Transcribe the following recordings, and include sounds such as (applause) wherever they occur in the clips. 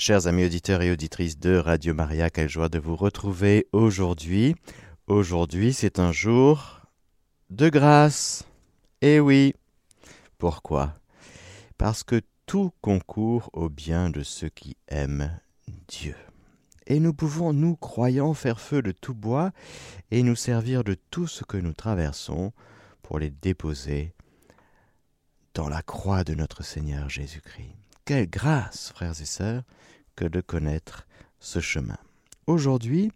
Chers amis auditeurs et auditrices de Radio Maria, quelle joie de vous retrouver aujourd'hui. Aujourd'hui, c'est un jour de grâce. Eh oui. Pourquoi? Parce que tout concourt au bien de ceux qui aiment Dieu. Et nous pouvons, nous croyants, faire feu de tout bois et nous servir de tout ce que nous traversons pour les déposer dans la croix de notre Seigneur Jésus-Christ. Quelle grâce, frères et sœurs, que de connaître ce chemin. Aujourd'hui,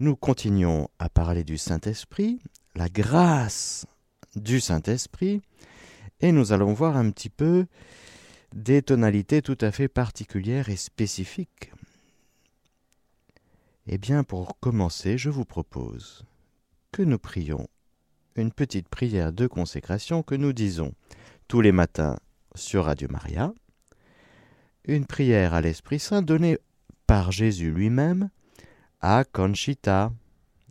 nous continuons à parler du Saint-Esprit, la grâce du Saint-Esprit, et nous allons voir un petit peu des tonalités tout à fait particulières et spécifiques. Eh bien, pour commencer, je vous propose que nous prions une petite prière de consécration que nous disons tous les matins sur Radio Maria, une prière à l'Esprit Saint donnée par Jésus lui-même à Conchita,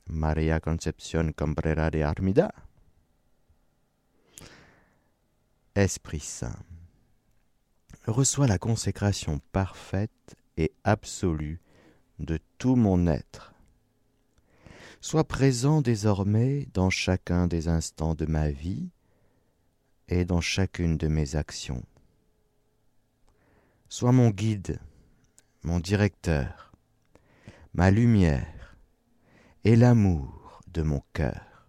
Maria Concepción Cambrera de Armida. Esprit Saint, reçois la consécration parfaite et absolue de tout mon être. Sois présent désormais dans chacun des instants de ma vie et dans chacune de mes actions. Sois mon guide, mon directeur, ma lumière et l'amour de mon cœur.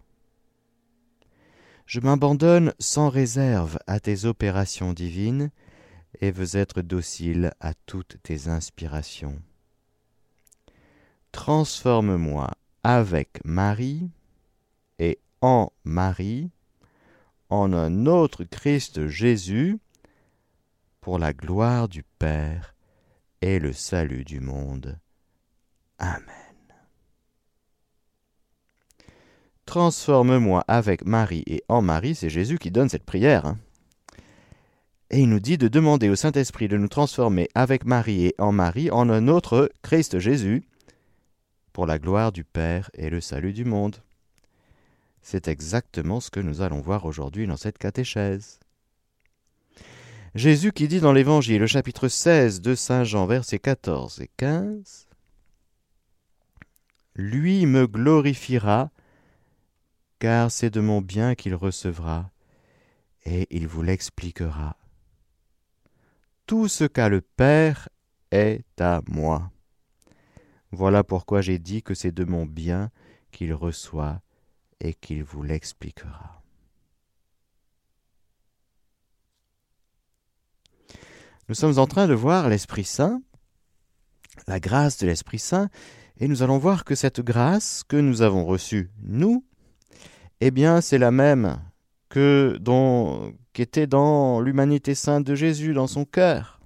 Je m'abandonne sans réserve à tes opérations divines et veux être docile à toutes tes inspirations. Transforme-moi avec Marie et en Marie en un autre Christ Jésus pour la gloire du Père et le salut du monde. Amen. Transforme-moi avec Marie et en Marie, c'est Jésus qui donne cette prière. Hein. Et il nous dit de demander au Saint-Esprit de nous transformer avec Marie et en Marie en un autre Christ Jésus, pour la gloire du Père et le salut du monde. C'est exactement ce que nous allons voir aujourd'hui dans cette catéchèse. Jésus qui dit dans l'Évangile, le chapitre 16 de Saint Jean, versets 14 et 15, Lui me glorifiera, car c'est de mon bien qu'il recevra, et il vous l'expliquera. Tout ce qu'a le Père est à moi. Voilà pourquoi j'ai dit que c'est de mon bien qu'il reçoit et qu'il vous l'expliquera. Nous sommes en train de voir l'Esprit Saint, la grâce de l'Esprit Saint, et nous allons voir que cette grâce que nous avons reçue, nous, eh bien, c'est la même que dont, qui était dans l'humanité sainte de Jésus, dans son cœur.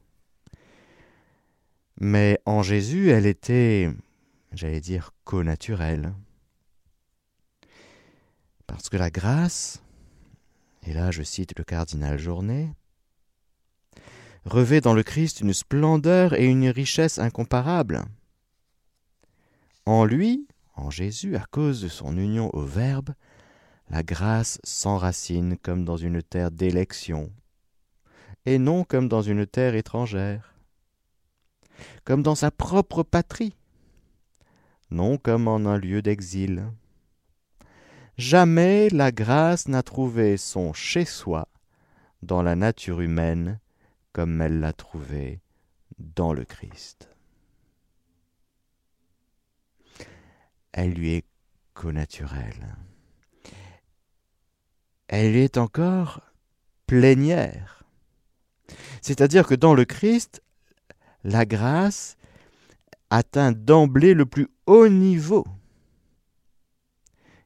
Mais en Jésus, elle était, j'allais dire, connaturelle. Parce que la grâce, et là je cite le cardinal Journet, revêt dans le Christ une splendeur et une richesse incomparables. En lui, en Jésus, à cause de son union au Verbe, la grâce s'enracine comme dans une terre d'élection, et non comme dans une terre étrangère, comme dans sa propre patrie, non comme en un lieu d'exil. Jamais la grâce n'a trouvé son chez-soi dans la nature humaine comme elle l'a trouvé dans le Christ. Elle lui est connaturelle. Elle est encore plénière. C'est-à-dire que dans le Christ, la grâce atteint d'emblée le plus haut niveau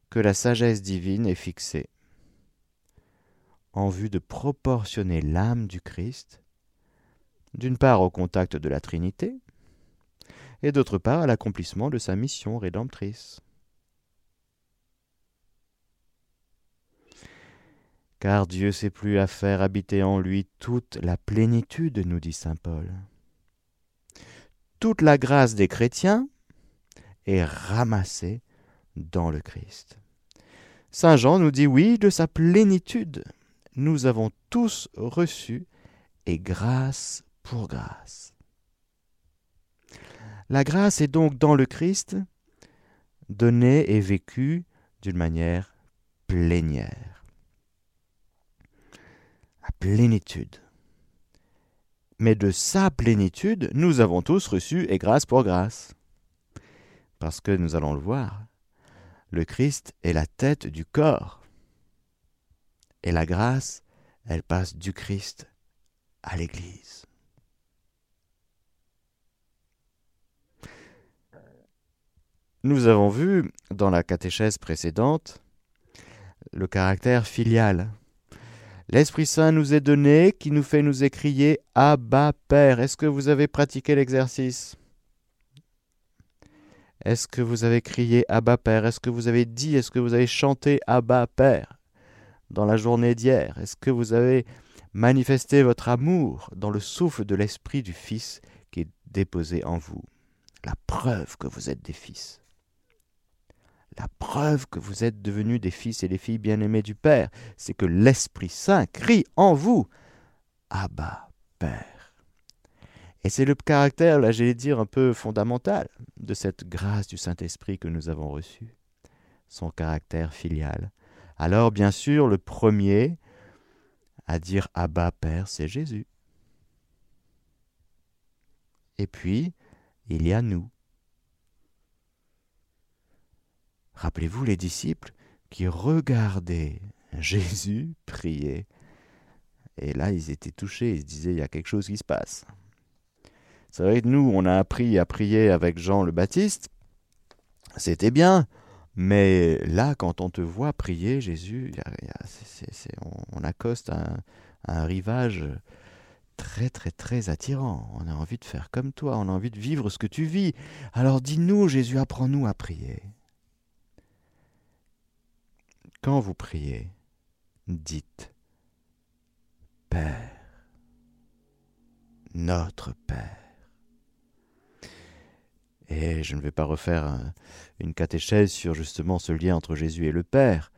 que la sagesse divine est fixée en vue de proportionner l'âme du Christ d'une part au contact de la Trinité, et d'autre part à l'accomplissement de sa mission rédemptrice. Car Dieu sait plus à faire habiter en lui toute la plénitude, nous dit Saint Paul. Toute la grâce des chrétiens est ramassée dans le Christ. Saint Jean nous dit oui, de sa plénitude, nous avons tous reçu, et grâce pour grâce. La grâce est donc dans le Christ donnée et vécue d'une manière plénière. À plénitude. Mais de sa plénitude, nous avons tous reçu et grâce pour grâce. Parce que nous allons le voir, le Christ est la tête du corps. Et la grâce, elle passe du Christ à l'Église. Nous avons vu dans la catéchèse précédente le caractère filial. L'Esprit Saint nous est donné qui nous fait nous écrier Abba Père. Est-ce que vous avez pratiqué l'exercice? Est-ce que vous avez crié Abba Père Est-ce que vous avez dit Est-ce que vous avez chanté Abba Père dans la journée d'hier? Est-ce que vous avez manifesté votre amour dans le souffle de l'Esprit du Fils qui est déposé en vous? La preuve que vous êtes des fils la preuve que vous êtes devenus des fils et des filles bien-aimés du Père, c'est que l'Esprit Saint crie en vous Abba, Père. Et c'est le caractère, là j'allais dire, un peu fondamental de cette grâce du Saint-Esprit que nous avons reçue, son caractère filial. Alors, bien sûr, le premier à dire Abba, Père, c'est Jésus. Et puis, il y a nous. Rappelez-vous les disciples qui regardaient Jésus prier. Et là, ils étaient touchés, ils se disaient, il y a quelque chose qui se passe. C'est vrai que nous, on a appris à prier avec Jean le Baptiste. C'était bien. Mais là, quand on te voit prier, Jésus, on, accoste à un rivage très très très attirant. On a envie de faire comme toi, on a envie de vivre ce que tu vis. Alors dis-nous, Jésus, apprends-nous à prier. Quand vous priez, dites Père, notre Père. Et je ne vais pas refaire une catéchèse sur justement ce lien entre Jésus et le Père,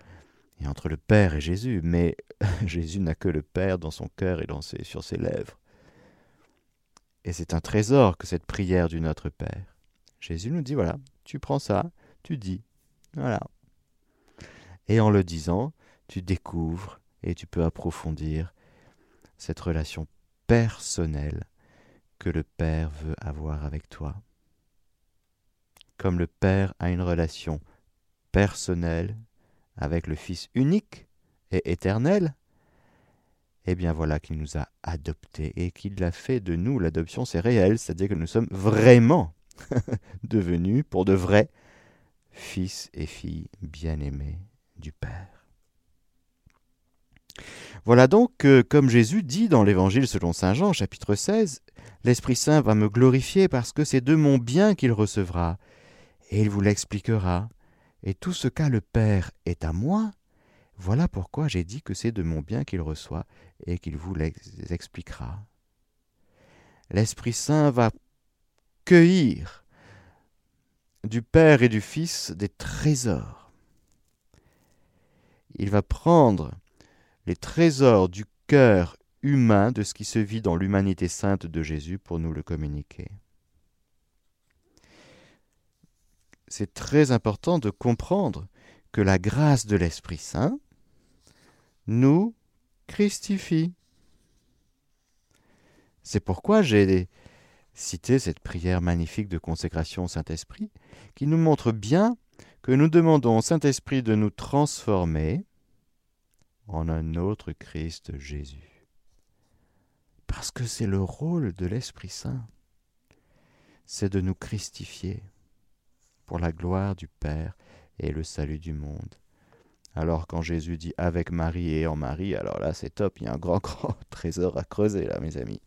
et entre le Père et Jésus, mais (laughs) Jésus n'a que le Père dans son cœur et sur ses lèvres. Et c'est un trésor que cette prière du Notre Père. Jésus nous dit, voilà, tu prends ça, tu dis, voilà, et en le disant, tu découvres et tu peux approfondir cette relation personnelle que le Père veut avoir avec toi. Comme le Père a une relation personnelle avec le Fils unique et éternel, eh bien voilà qu'il nous a adoptés et qu'il l'a fait de nous. L'adoption, c'est réel, c'est-à-dire que nous sommes vraiment (laughs) devenus, pour de vrais, fils et filles bien-aimés du Père. Voilà donc que, comme Jésus dit dans l'Évangile selon Saint Jean, chapitre 16, l'Esprit Saint va me glorifier parce que c'est de mon bien qu'il recevra, et il vous l'expliquera. Et tout ce qu'a le Père est à moi. Voilà pourquoi j'ai dit que c'est de mon bien qu'il reçoit et qu'il vous l'expliquera. L'Esprit Saint va cueillir du Père et du Fils des trésors il va prendre les trésors du cœur humain de ce qui se vit dans l'humanité sainte de Jésus pour nous le communiquer. C'est très important de comprendre que la grâce de l'Esprit Saint nous christifie. C'est pourquoi j'ai cité cette prière magnifique de consécration au Saint-Esprit, qui nous montre bien que nous demandons au Saint-Esprit de nous transformer en un autre Christ Jésus. Parce que c'est le rôle de l'Esprit Saint, c'est de nous christifier pour la gloire du Père et le salut du monde. Alors quand Jésus dit avec Marie et en Marie, alors là c'est top, il y a un grand (laughs) grand trésor à creuser là mes amis.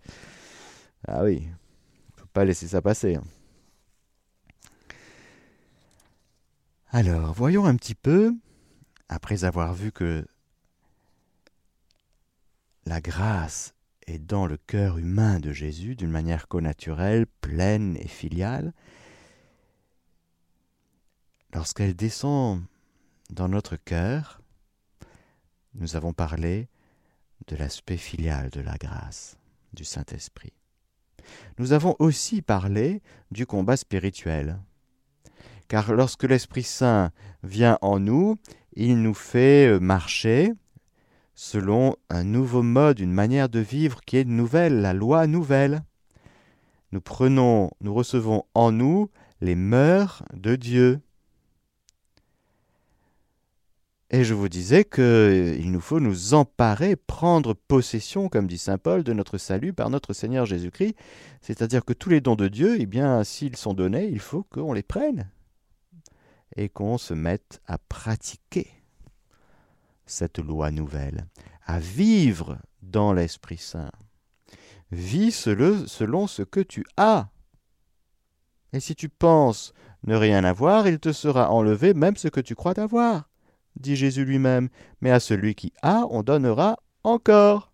Ah oui, faut pas laisser ça passer. Hein. Alors, voyons un petit peu, après avoir vu que la grâce est dans le cœur humain de Jésus d'une manière connaturelle, pleine et filiale, lorsqu'elle descend dans notre cœur, nous avons parlé de l'aspect filial de la grâce du Saint-Esprit. nous avons aussi parlé du combat spirituel. Car lorsque l'Esprit Saint vient en nous, il nous fait euh, marcher selon un nouveau mode, une manière de vivre qui est nouvelle, la loi nouvelle. Nous prenons, nous recevons en nous les mœurs de Dieu. Et je vous disais qu'il nous faut nous emparer, prendre possession, comme dit Saint Paul, de notre salut par notre Seigneur Jésus-Christ. C'est-à-dire que tous les dons de Dieu, eh bien, s'ils sont donnés, il faut qu'on les prenne et qu'on se mette à pratiquer cette loi nouvelle, à vivre dans l'Esprit Saint. Vis selon ce que tu as. Et si tu penses ne rien avoir, il te sera enlevé même ce que tu crois avoir dit Jésus lui-même, mais à celui qui a, on donnera encore.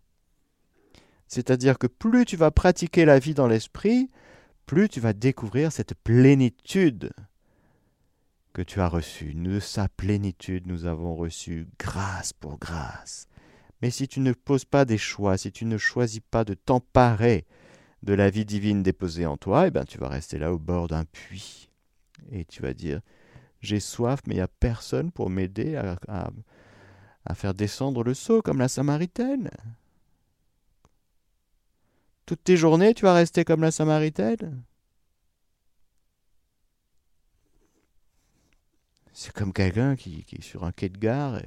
C'est-à-dire que plus tu vas pratiquer la vie dans l'esprit, plus tu vas découvrir cette plénitude que tu as reçue. De sa plénitude, nous avons reçu grâce pour grâce. Mais si tu ne poses pas des choix, si tu ne choisis pas de t'emparer de la vie divine déposée en toi, eh bien tu vas rester là au bord d'un puits. Et tu vas dire, j'ai soif, mais il n'y a personne pour m'aider à, à, faire descendre le seau comme la Samaritaine. Toutes tes journées, tu vas rester comme la Samaritaine C'est comme quelqu'un qui, est sur un quai de gare,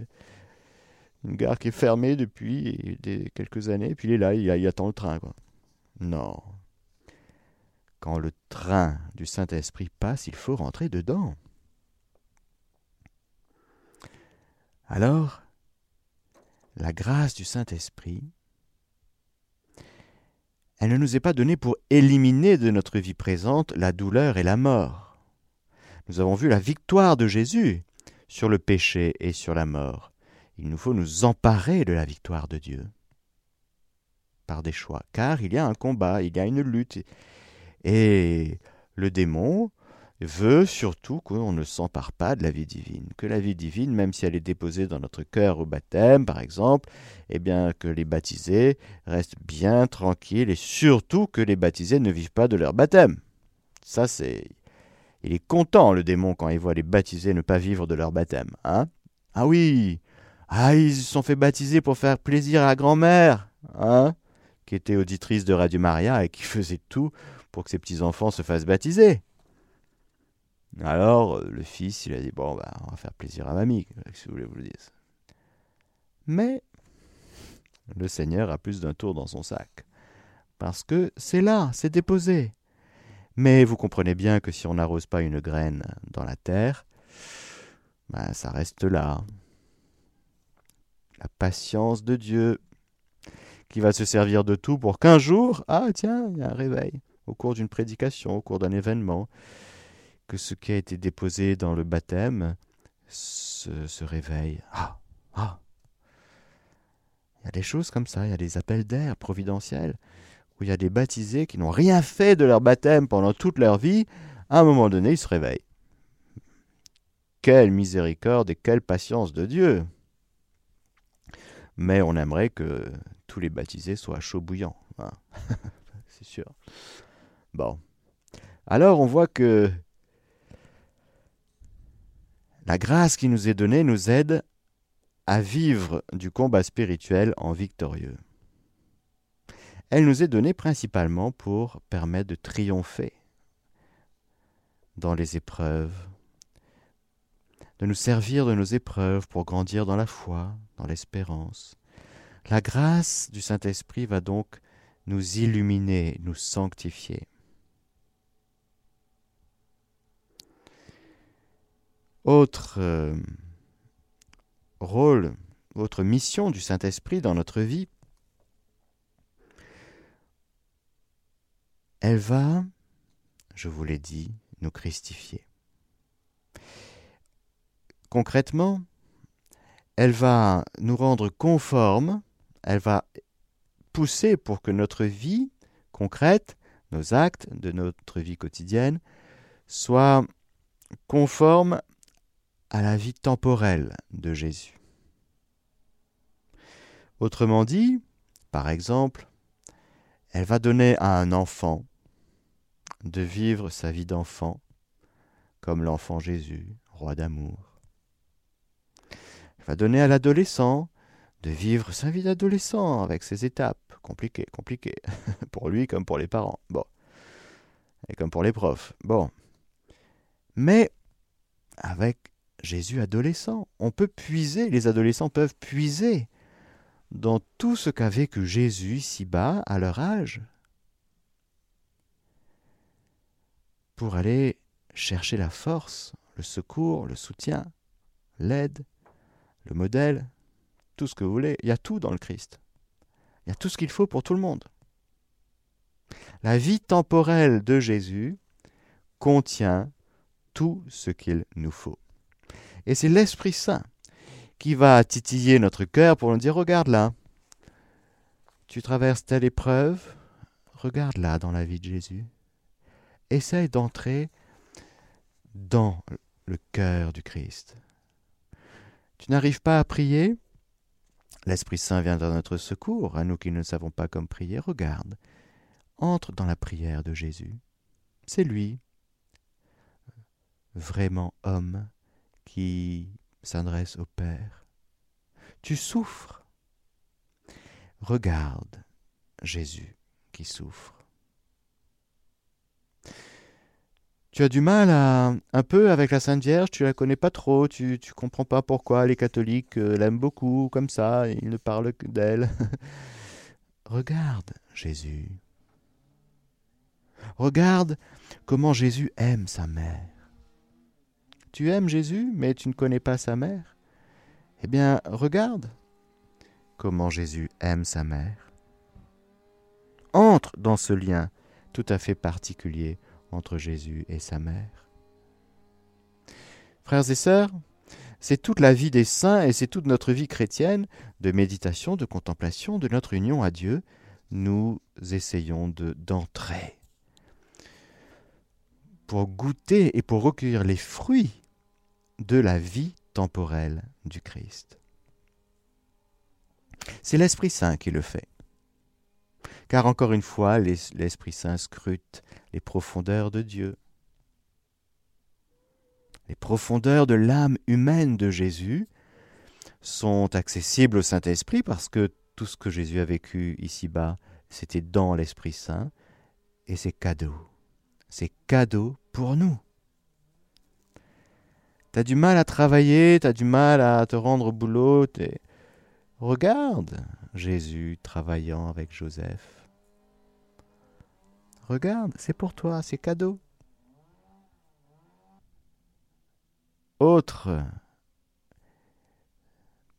une gare qui est fermée depuis quelques années, et puis il est là, il, attend le train. Non. Quand le train du Saint-Esprit passe, il faut rentrer dedans. Alors, la grâce du Saint-Esprit, elle ne nous est pas donnée pour éliminer de notre vie présente la douleur et la mort. Nous avons vu la victoire de Jésus sur le péché et sur la mort. Il nous faut nous emparer de la victoire de Dieu par des choix, car il y a un combat, il y a une lutte. Et le démon veut surtout qu'on ne s'empare pas de la vie divine, que la vie divine, même si elle est déposée dans notre cœur au baptême, par exemple, eh bien que les baptisés restent bien tranquilles et surtout que les baptisés ne vivent pas de leur baptême. Ça, c'est, il est content le démon quand il voit les baptisés ne pas vivre de leur baptême, hein? Ah oui, ah ils se sont fait baptiser pour faire plaisir à la grand-mère, hein? Qui était auditrice de Radio Maria et qui faisait tout pour que ses petits enfants se fassent baptiser. Alors, euh, le fils, il a dit Bon, bah, on va faire plaisir à mamie, si vous voulez vous le dire. Mais le Seigneur a plus d'un tour dans son sac. Parce que c'est là, c'est déposé. Mais vous comprenez bien que si on n'arrose pas une graine dans la terre, bah, ça reste là. La patience de Dieu, qui va se servir de tout pour qu'un jour, ah tiens, il y a un réveil, au cours d'une prédication, au cours d'un événement, que ce qui a été déposé dans le baptême se, réveille. Ah, ah. Il y a des choses comme ça, il y a des appels d'air providentiels, où il y a des baptisés qui n'ont rien fait de leur baptême pendant toute leur vie, à un moment donné, ils se réveillent. Quelle miséricorde et quelle patience de Dieu Mais on aimerait que tous les baptisés soient chauds bouillants. Hein. (laughs) C'est sûr. Bon. Alors on voit que la grâce qui nous est donnée nous aide à vivre du combat spirituel en victorieux. Elle nous est donnée principalement pour permettre de triompher dans les épreuves, de nous servir de nos épreuves pour grandir dans la foi, dans l'espérance. La grâce du Saint-Esprit va donc nous illuminer, nous sanctifier. Autre euh, rôle, autre mission du Saint-Esprit dans notre vie, elle va, je vous l'ai dit, nous christifier. Concrètement, elle va nous rendre conformes, elle va pousser pour que notre vie concrète, nos actes de notre vie quotidienne, soient conformes à la vie temporelle de Jésus. Autrement dit, par exemple, elle va donner à un enfant de vivre sa vie d'enfant comme l'enfant Jésus, roi d'amour. Il va donner à l'adolescent de vivre sa vie d'adolescent avec ses étapes, compliquées, compliquées, (laughs) pour lui comme pour les parents. Bon. Et comme pour les profs. Bon. Mais avec Jésus adolescent, on peut puiser, les adolescents peuvent puiser dans tout ce qu'a vécu Jésus ici-bas à leur âge pour aller chercher la force, le secours, le soutien, l'aide, le modèle, tout ce que vous voulez. Il y a tout dans le Christ. Il y a tout ce qu'il faut pour tout le monde. La vie temporelle de Jésus contient tout ce qu'il nous faut. Et c'est l'Esprit Saint qui va titiller notre cœur pour nous dire, regarde là, tu traverses telle épreuve, regarde là dans la vie de Jésus. Essaye d'entrer dans le cœur du Christ. Tu n'arrives pas à prier L'Esprit Saint vient à notre secours, à nous qui ne savons pas comme prier. Regarde, entre dans la prière de Jésus. C'est lui, vraiment homme, qui s'adresse au Père. Tu souffres. Regarde Jésus qui souffre. Tu as du mal à, un peu avec la Sainte Vierge, tu la connais pas trop, tu ne comprends pas pourquoi les catholiques euh, l'aiment beaucoup, comme ça, ils ne parlent que d'elle. (laughs) Regarde Jésus. Regarde comment Jésus aime sa mère. Tu aimes Jésus, mais tu ne connais pas sa mère? Eh bien, regarde comment Jésus aime sa mère. Entre dans ce lien tout à fait particulier entre Jésus et sa mère. Frères et sœurs, c'est toute la vie des saints et c'est toute notre vie chrétienne de méditation, de contemplation, de notre union à Dieu. Nous essayons d'entrer pour goûter et pour recueillir les fruits de la vie temporelle du Christ. C'est l'Esprit Saint qui le fait car encore une fois, l'Esprit Saint scrute les profondeurs de Dieu. Les profondeurs de l'âme humaine de Jésus sont accessibles au Saint-Esprit parce que tout ce que Jésus a vécu ici-bas, c'était dans l'Esprit Saint, et c'est cadeau. C'est cadeau pour nous. T'as du mal à travailler, t'as du mal à te rendre au boulot, regarde Jésus travaillant avec Joseph. Regarde, c'est pour toi, c'est cadeau. Autre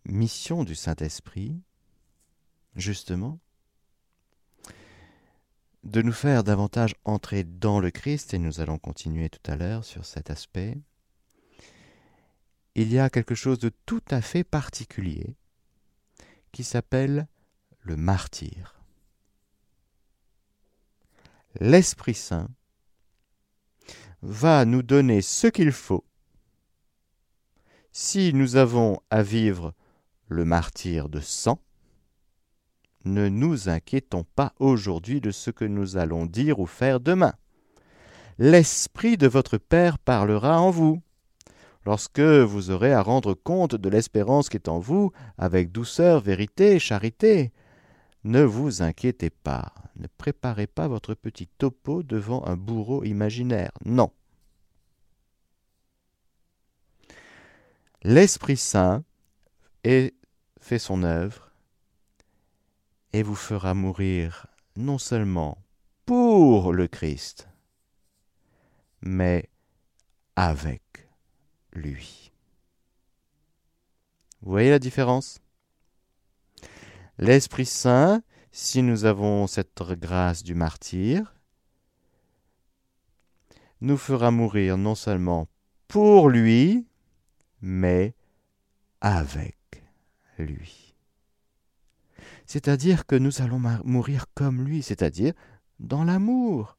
mission du Saint-Esprit, justement, de nous faire davantage entrer dans le Christ, et nous allons continuer tout à l'heure sur cet aspect, il y a quelque chose de tout à fait particulier qui s'appelle le martyr l'Esprit Saint va nous donner ce qu'il faut si nous avons à vivre le martyr de sang. Ne nous inquiétons pas aujourd'hui de ce que nous allons dire ou faire demain. L'Esprit de votre Père parlera en vous. Lorsque vous aurez à rendre compte de l'espérance qui est en vous, avec douceur, vérité, charité, ne vous inquiétez pas, ne préparez pas votre petit topo devant un bourreau imaginaire. Non. L'Esprit Saint fait son œuvre et vous fera mourir non seulement pour le Christ, mais avec Vous voyez la différence? L'Esprit Saint, si nous avons cette grâce du martyr, nous fera mourir non seulement pour lui, mais avec lui. C'est-à-dire que nous allons mourir comme lui, c'est-à-dire dans l'amour.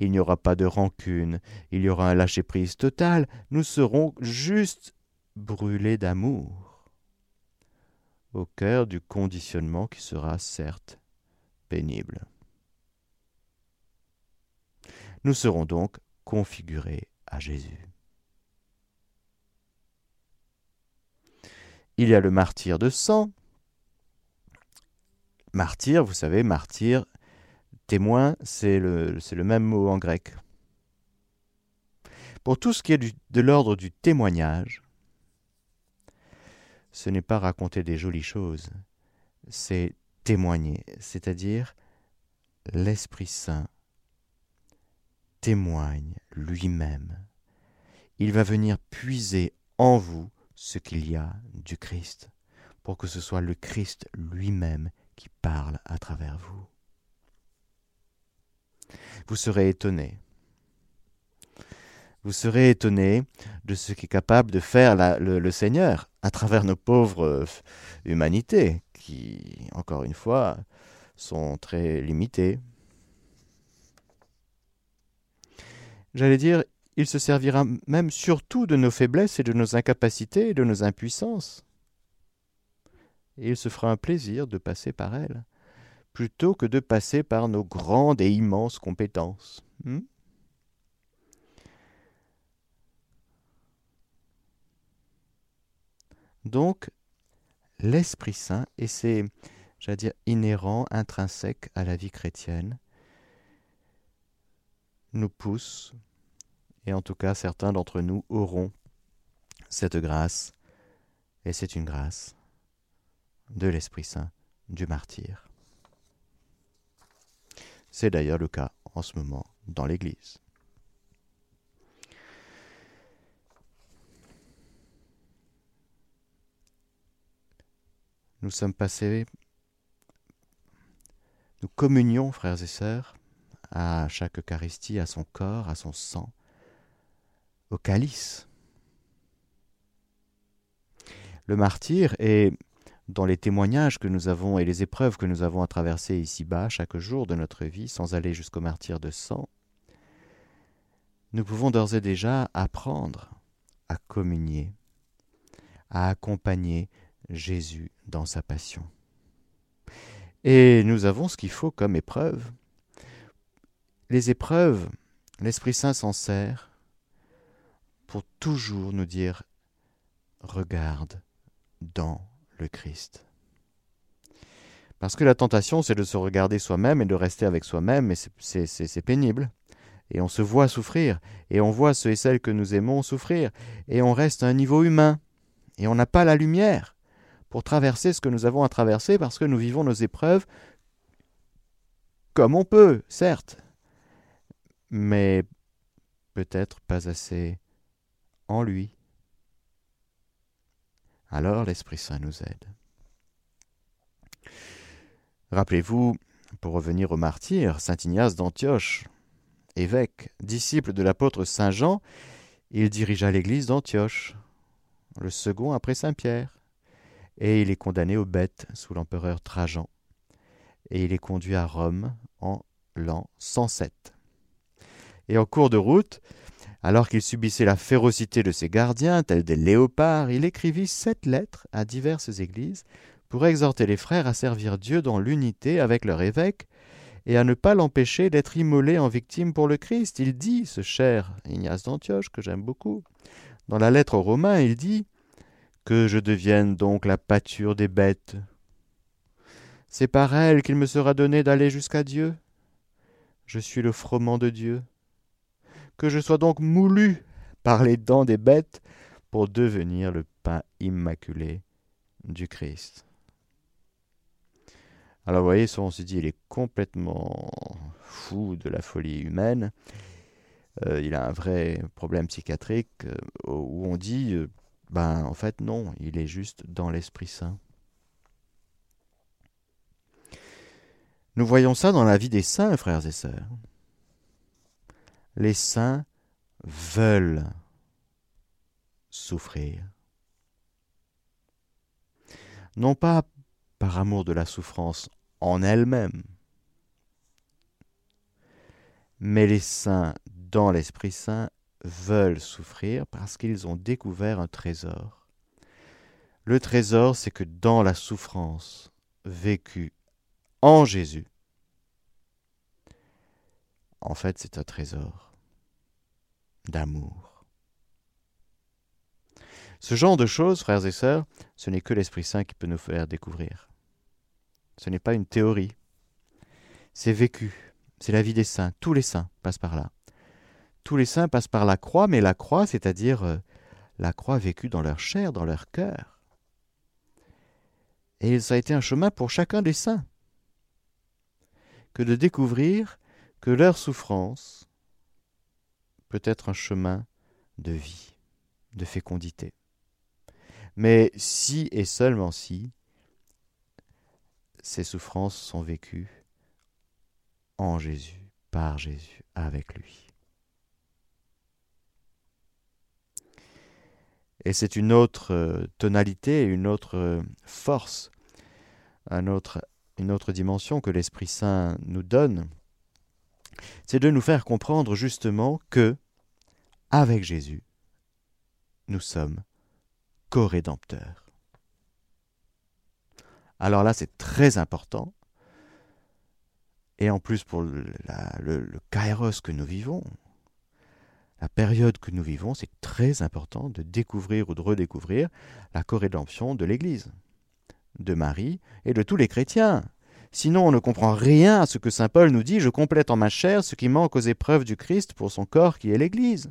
Il n'y aura pas de rancune, il y aura un lâcher-prise total, nous serons juste brûlés d'amour au cœur du conditionnement qui sera certes pénible. Nous serons donc configurés à Jésus. Il y a le martyr de sang. Martyr, vous savez, martyr, témoin, c'est le, même mot en grec. Pour tout ce qui est de l'ordre du témoignage, ce n'est pas raconter des jolies choses, c'est témoigner, c'est-à-dire l'Esprit Saint témoigne lui-même. Il va venir puiser en vous ce qu'il y a du Christ, pour que ce soit le Christ lui-même qui parle à travers vous. Vous serez étonné. Vous serez étonné de ce qu'est capable de faire le, Seigneur à travers nos pauvres euh, humanités, qui, encore une fois, sont très limitées. J'allais dire, il se servira même surtout de nos faiblesses et de nos incapacités et de nos impuissances. Et il se fera un plaisir de passer par elles, plutôt que de passer par nos grandes et immenses compétences. Hmm? Donc, l'Esprit Saint, et c'est, j'allais dire, inhérent, intrinsèque à la vie chrétienne, nous pousse, et en tout cas certains d'entre nous auront cette grâce, et c'est une grâce de l'Esprit Saint du martyr. C'est d'ailleurs le cas en ce moment dans l'Église. Nous sommes passés, nous communions, frères et sœurs, à chaque Eucharistie, à son corps, à son sang, au calice. Le martyr est dans les témoignages que nous avons et les épreuves que nous avons à traverser ici-bas chaque jour de notre vie, sans aller jusqu'au martyr de sang, nous pouvons d'ores et déjà apprendre à communier, à accompagner Jésus dans sa passion. Et nous avons ce qu'il faut comme épreuve. Les épreuves, l'Esprit Saint s'en sert pour toujours nous dire regarde dans le Christ. Parce que la tentation, c'est de se regarder soi-même et de rester avec soi-même, et c'est pénible. Et on se voit souffrir, et on voit ceux et celles que nous aimons souffrir, et on reste à un niveau humain, et on n'a pas la lumière pour traverser ce que nous avons à traverser, parce que nous vivons nos épreuves comme on peut, certes, mais peut-être pas assez en lui. Alors l'Esprit Saint nous aide. Rappelez-vous, pour revenir au martyr, Saint Ignace d'Antioche, évêque, disciple de l'apôtre Saint Jean, il dirigea l'église d'Antioche, le second après Saint Pierre, et il est condamné aux bêtes sous l'empereur Trajan, et il est conduit à Rome en l'an 107. Et en cours de route, alors qu'il subissait la férocité de ses gardiens, tels des léopards, il écrivit sept lettres à diverses églises pour exhorter les frères à servir Dieu dans l'unité avec leur évêque et à ne pas l'empêcher d'être immolé en victime pour le Christ. Il dit, ce cher Ignace d'Antioche, que j'aime beaucoup, dans la lettre aux Romains, il dit Que je devienne donc la pâture des bêtes. C'est par elle qu'il me sera donné d'aller jusqu'à Dieu. Je suis le froment de Dieu que je sois donc moulu par les dents des bêtes pour devenir le pain immaculé du Christ. Alors vous voyez, on se dit, il est complètement fou de la folie humaine. Euh, il a un vrai problème psychiatrique euh, où on dit, euh, ben en fait non, il est juste dans l'Esprit Saint. Nous voyons ça dans la vie des saints, frères et sœurs les saints veulent souffrir. Non pas par amour de la souffrance en elle-même, mais les saints dans l'Esprit Saint veulent souffrir parce qu'ils ont découvert un trésor. Le trésor, c'est que dans la souffrance vécue en Jésus, en fait, c'est un trésor d'amour. Ce genre de choses, frères et sœurs, ce n'est que l'Esprit Saint qui peut nous faire découvrir. Ce n'est pas une théorie. C'est vécu. C'est la vie des saints. Tous les saints passent par là. Tous les saints passent par la croix, mais la croix, c'est-à-dire euh, la croix vécue dans leur chair, dans leur cœur. Et ça a été un chemin pour chacun des saints que de découvrir que leur souffrance peut être un chemin de vie, de fécondité. Mais si et seulement si ces souffrances sont vécues en Jésus, par Jésus, avec lui. Et c'est une autre euh, tonalité, une autre euh, force, une autre dimension que l'Esprit Saint nous donne, c'est de nous faire comprendre justement que, avec Jésus, nous sommes co-rédempteurs. Alors là, c'est très important. Et en plus, pour le, kairos que nous vivons, la période que nous vivons, c'est très important de découvrir ou de redécouvrir la co-rédemption de l'Église, de Marie et de tous les chrétiens. Sinon, on ne comprend rien à ce que saint Paul nous dit Je complète en ma chair ce qui manque aux épreuves du Christ pour son corps qui est l'Église.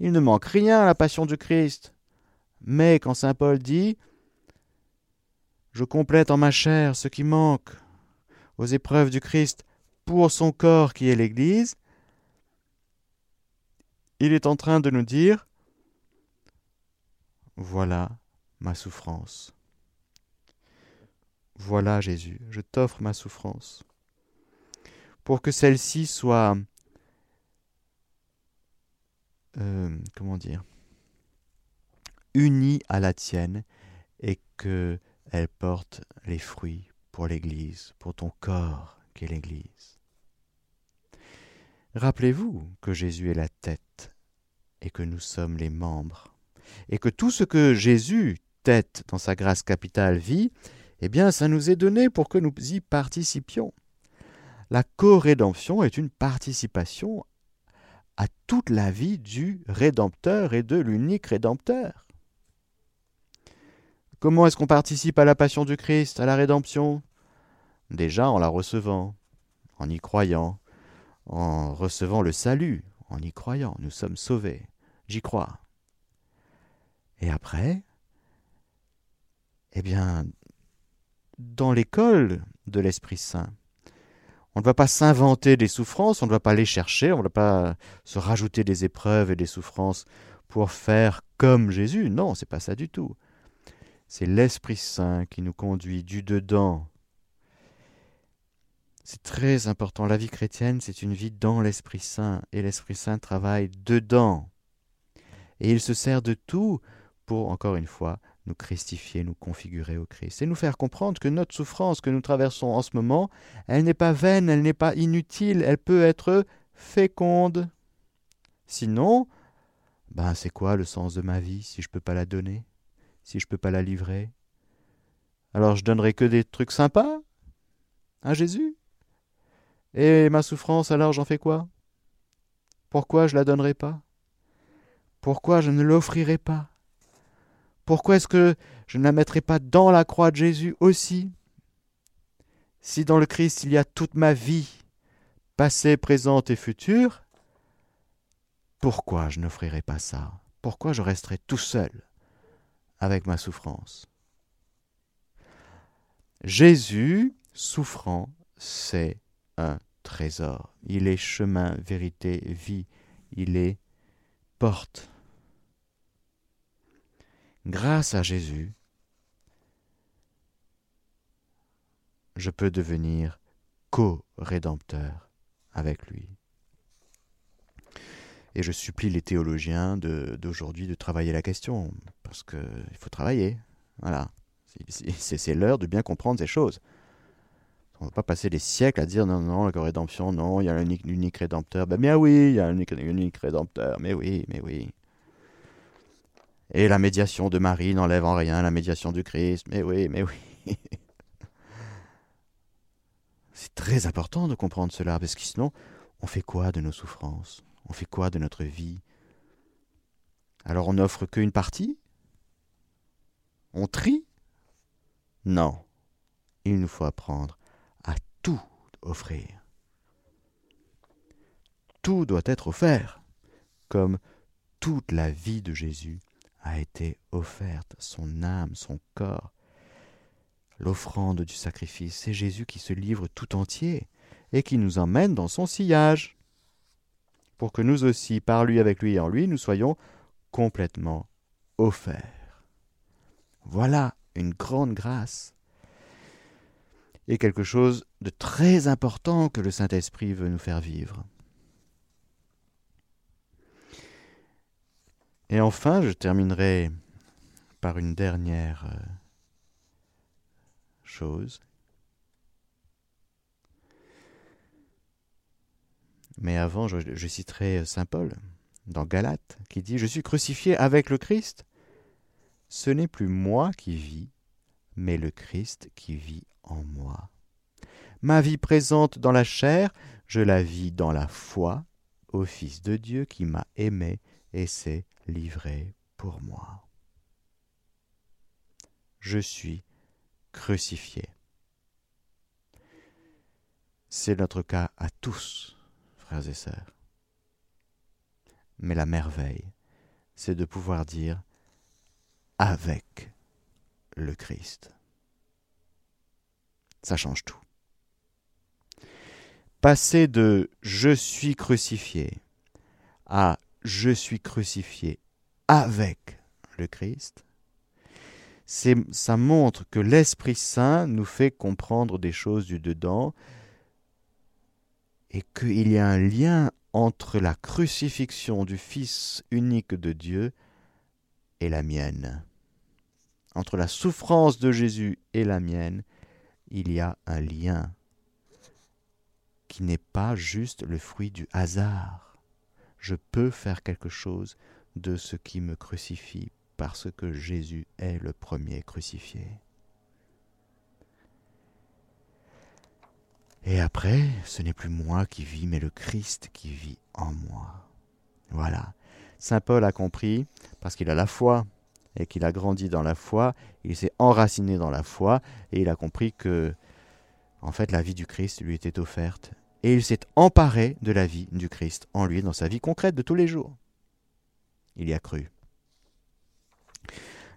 Il ne manque rien à la passion du Christ. Mais quand saint Paul dit Je complète en ma chair ce qui manque aux épreuves du Christ pour son corps qui est l'Église, il est en train de nous dire Voilà ma souffrance. Voilà Jésus, je t'offre ma souffrance, pour que celle-ci soit, euh, comment dire, unie à la tienne et que elle porte les fruits pour l'Église, pour ton corps qui est l'Église. Rappelez-vous que Jésus est la tête et que nous sommes les membres, et que tout ce que Jésus, tête dans sa grâce capitale, vit, eh bien, ça nous est donné pour que nous y participions. La co-rédemption est une participation à toute la vie du Rédempteur et de l'unique Rédempteur. Comment est-ce qu'on participe à la passion du Christ, à la rédemption? Déjà en la recevant, en y croyant, en recevant le salut, en y croyant. Nous sommes sauvés. J'y crois. Et après, eh bien, dans l'école de l'Esprit Saint. On ne va pas s'inventer des souffrances, on ne va pas les chercher, on ne va pas se rajouter des épreuves et des souffrances pour faire comme Jésus. Non, c'est pas ça du tout. C'est l'Esprit Saint qui nous conduit du dedans. C'est très important. La vie chrétienne, c'est une vie dans l'Esprit Saint. Et l'Esprit Saint travaille dedans. Et il se sert de tout pour, encore une fois, nous christifier, nous configurer au Christ, et nous faire comprendre que notre souffrance que nous traversons en ce moment, elle n'est pas vaine, elle n'est pas inutile, elle peut être féconde. Sinon, ben c'est quoi le sens de ma vie si je ne peux pas la donner, si je ne peux pas la livrer? Alors je donnerai que des trucs sympas à Jésus? Et ma souffrance, alors j'en fais quoi? Pourquoi je la donnerai pas? Pourquoi je ne l'offrirai pas? Pourquoi est-ce que je ne la mettrai pas dans la croix de Jésus aussi? Si dans le Christ il y a toute ma vie, passée, présente et future, pourquoi je n'offrirai pas ça? Pourquoi je resterai tout seul avec ma souffrance? Jésus, souffrant, c'est un trésor. Il est chemin, vérité, vie. Il est porte grâce à Jésus, je peux devenir co-rédempteur avec lui. Et je supplie les théologiens d'aujourd'hui de, travailler la question, parce qu'il faut travailler. Voilà. C'est l'heure de bien comprendre ces choses. On ne va pas passer des siècles à dire non, non, la rédemption, non, il y a un unique, rédempteur. Ben, oui, il y a un unique rédempteur. Mais oui, mais oui. Et la médiation de Marie n'enlève en rien la médiation du Christ. Mais oui, mais oui. (laughs) C'est très important de comprendre cela, parce que sinon, on fait quoi de nos souffrances? On fait quoi de notre vie? Alors on n'offre qu'une partie? On trie? Non. Il nous faut apprendre à tout offrir. Tout doit être offert, comme toute la vie de Jésus a été offerte, son âme, son corps. L'offrande du sacrifice, c'est Jésus qui se livre tout entier et qui nous emmène dans son sillage, pour que nous aussi, par lui, avec lui et en lui, nous soyons complètement offerts. Voilà une grande grâce et quelque chose de très important que le Saint-Esprit veut nous faire vivre. Et enfin, je terminerai par une dernière euh, chose. Mais avant, je, citerai euh, Saint Paul dans Galates qui dit Je suis crucifié avec le Christ. Ce n'est plus moi qui vis, mais le Christ qui vit en moi. Ma vie présente dans la chair, je la vis dans la foi au Fils de Dieu qui m'a aimé et s'est livré pour moi. Je suis crucifié. C'est notre cas à tous, frères et sœurs. Mais la merveille, c'est de pouvoir dire avec le Christ. Ça change tout. Passer de je suis crucifié à je suis crucifié avec le Christ, ça montre que l'Esprit Saint nous fait comprendre des choses du dedans et qu'il y a un lien entre la crucifixion du Fils unique de Dieu et la mienne. Entre la souffrance de Jésus et la mienne, il y a un lien qui n'est pas juste le fruit du hasard je peux faire quelque chose de ce qui me crucifie parce que Jésus est le premier crucifié. Et après, ce n'est plus moi qui vis, mais le Christ qui vit en moi. Voilà. Saint Paul a compris, parce qu'il a la foi, et qu'il a grandi dans la foi, il s'est enraciné dans la foi, et il a compris que, en fait, la vie du Christ lui était offerte, et il s'est emparé de la vie du Christ en lui, dans sa vie concrète de tous les jours. Il y a cru.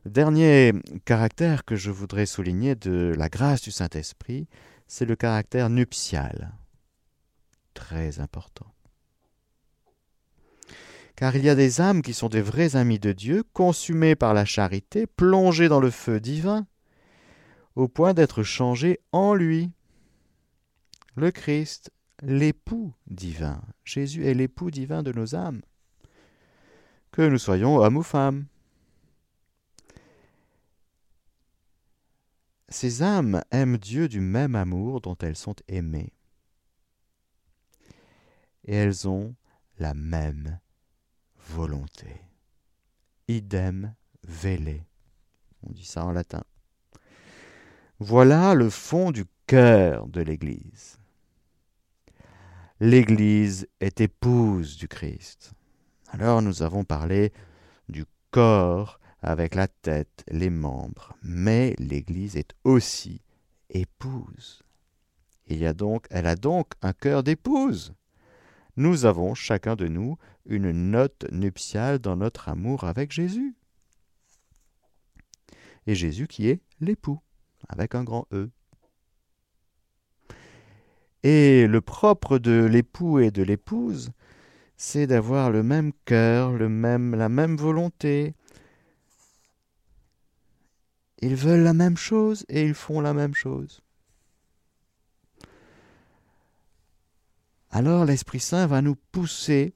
Dernier caractère que je voudrais souligner de la grâce du Saint-Esprit, c'est le caractère nuptial. Très important. Car il y a des âmes qui sont des vrais amis de Dieu, consumées par la charité, plongées dans le feu divin, au point d'être changées en lui. Le Christ l'époux divin. Jésus est l'époux divin de nos âmes. Que nous soyons hommes ou femmes. Ces âmes aiment Dieu du même amour dont elles sont aimées. Et elles ont la même volonté. Idem vele. On dit ça en latin. Voilà le fond du cœur de l'Église l'Église est épouse du Christ. Alors nous avons parlé du corps avec la tête, les membres, mais l'Église est aussi épouse. Il y a donc, elle a donc un cœur d'épouse. Nous avons chacun de nous une note nuptiale dans notre amour avec Jésus. Et Jésus qui est l'époux, avec un grand E. Et le propre de l'époux et de l'épouse, c'est d'avoir le même cœur, la même volonté. Ils veulent la même chose et ils font la même chose. Alors l'Esprit Saint va nous pousser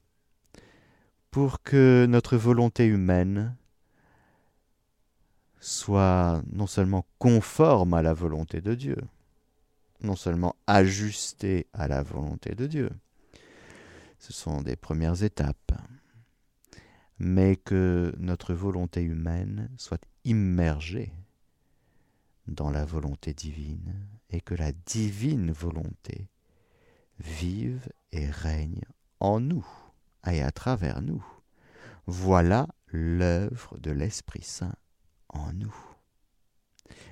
pour que notre volonté humaine soit non seulement conforme à la volonté de Dieu, non seulement ajusté à la volonté de Dieu, ce sont des premières étapes, mais que notre volonté humaine soit immergée dans la volonté divine et que la divine volonté vive et règne en nous et à travers nous. Voilà l'œuvre de l'Esprit Saint en nous,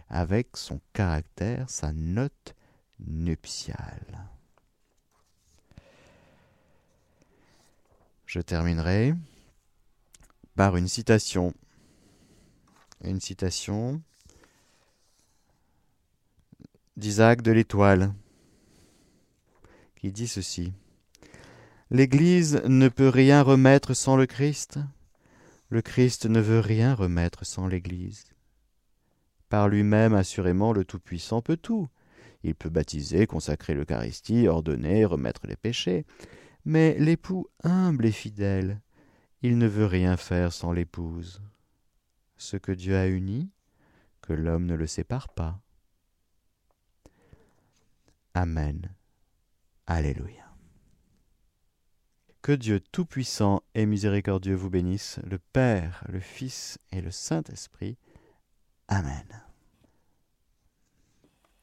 avec son caractère, sa note nuptiale. Je terminerai par une citation. Une citation d'Isaac de l'Étoile, qui dit ceci. L'Église ne peut rien remettre sans le Christ. Le Christ ne veut rien remettre sans l'Église. Par lui-même, assurément, le Tout-Puissant peut tout. Il peut baptiser, consacrer l'Eucharistie, ordonner, remettre les péchés. Mais l'époux humble et fidèle, il ne veut rien faire sans l'épouse. Ce que Dieu a uni, que l'homme ne le sépare pas. Amen. Alléluia. Que Dieu Tout-Puissant et Miséricordieux vous bénisse, le Père, le Fils et le Saint-Esprit. Amen.